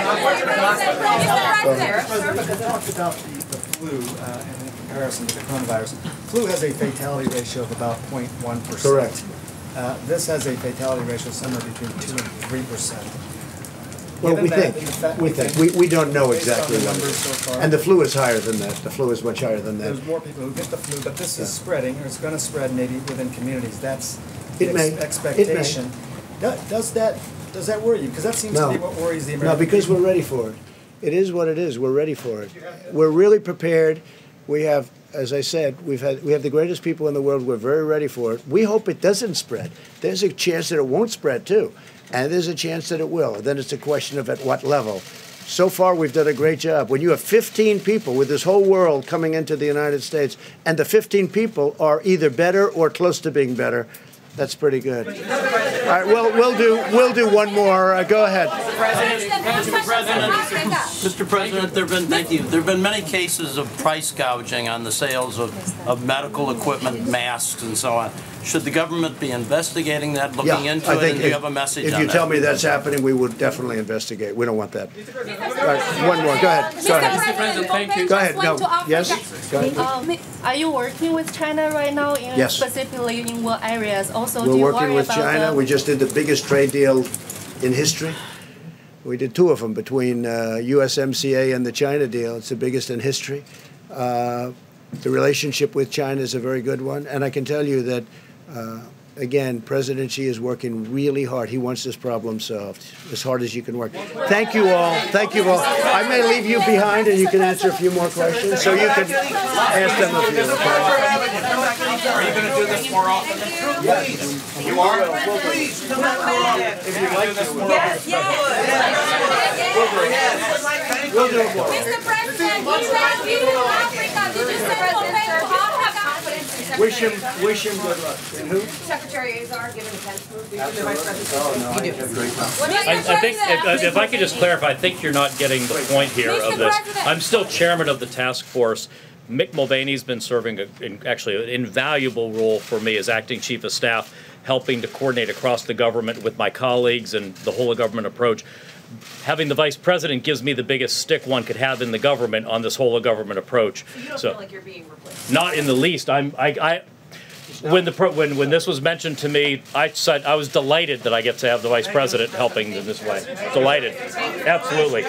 talked about the, the flu uh, and in comparison to the coronavirus. Flu has a fatality ratio of about 0.1%. Correct. Uh, this has a fatality ratio somewhere between 2 and 3%. Well, we think, we think, we, we don't know exactly the numbers so far. And the flu is higher than that, the flu is much higher than that. There's more people who get the flu, but this is spreading, or it's gonna spread maybe within communities, that's the It may. ex- It may. expectation. Does that, does that worry you? Because that seems to be what worries the American No, because people. we're ready for it. It is what it is. We're ready for it. We're really prepared. We have, as I said, we've had we have the greatest people in the world. We're very ready for it. We hope it doesn't spread. There's a chance that it won't spread too and there's a chance that it will. Then it's a question of at what level. So far, we've done a great job. When you have 15 people with this whole world coming into the United States, and the 15 people are either better or close to being better, that's pretty good. All right, well, we'll do we'll do one more. Uh, go ahead. Mr. President, Mr. President, there've been, thank you, there've been many cases of price gouging on the sales of, of medical equipment, masks, and so on. Should the government be investigating that, looking Yeah, into I it, think and do you have a message on If that? you tell me that's happening, we would definitely investigate. We don't want that. All right, one more. Go ahead. Go ahead. Go ahead. No. Yes. Go ahead. Um, are you working with China right now, in Yes. specifically in what areas? Also, We're you working worry with about China. the- We just did the biggest trade deal in history. We did two of them between uh, USMCA and the China deal. It's the biggest in history. Uh, the relationship with China is a very good one, and I can tell you that. Uh, Again, President Xi is working really hard. He wants this problem solved as hard as you can work. Thank you all. Thank you all. I may leave you behind and you can answer a few more questions, so you can ask them a few. Okay? Are you going to do this this more often. Please. You are? Please, come back more often. If you'd like to. Yes, yes. We'll do it more. Mr. President, we love you in Africa. Did you send Pompeo to Africa? Wish him, wish him good luck. And who? Secretary Azar, given the Pence move, Oh, no, I have great I, I think, if, if I could just clarify, I think you're not getting the point here Mr. of this. President. I'm still chairman of the task force. Mick Mulvaney's been serving a, in, actually an invaluable role for me as acting chief of staff, helping to coordinate across the government with my colleagues and the whole of government approach. Having the vice president gives me the biggest stick one could have in the government on this whole of government approach. You don't So- feel like you're being replaced? not in the least. I'm I, I when the pro- when when this was mentioned to me, I said I was delighted that I get to have the vice president helping in this way. Delighted, absolutely.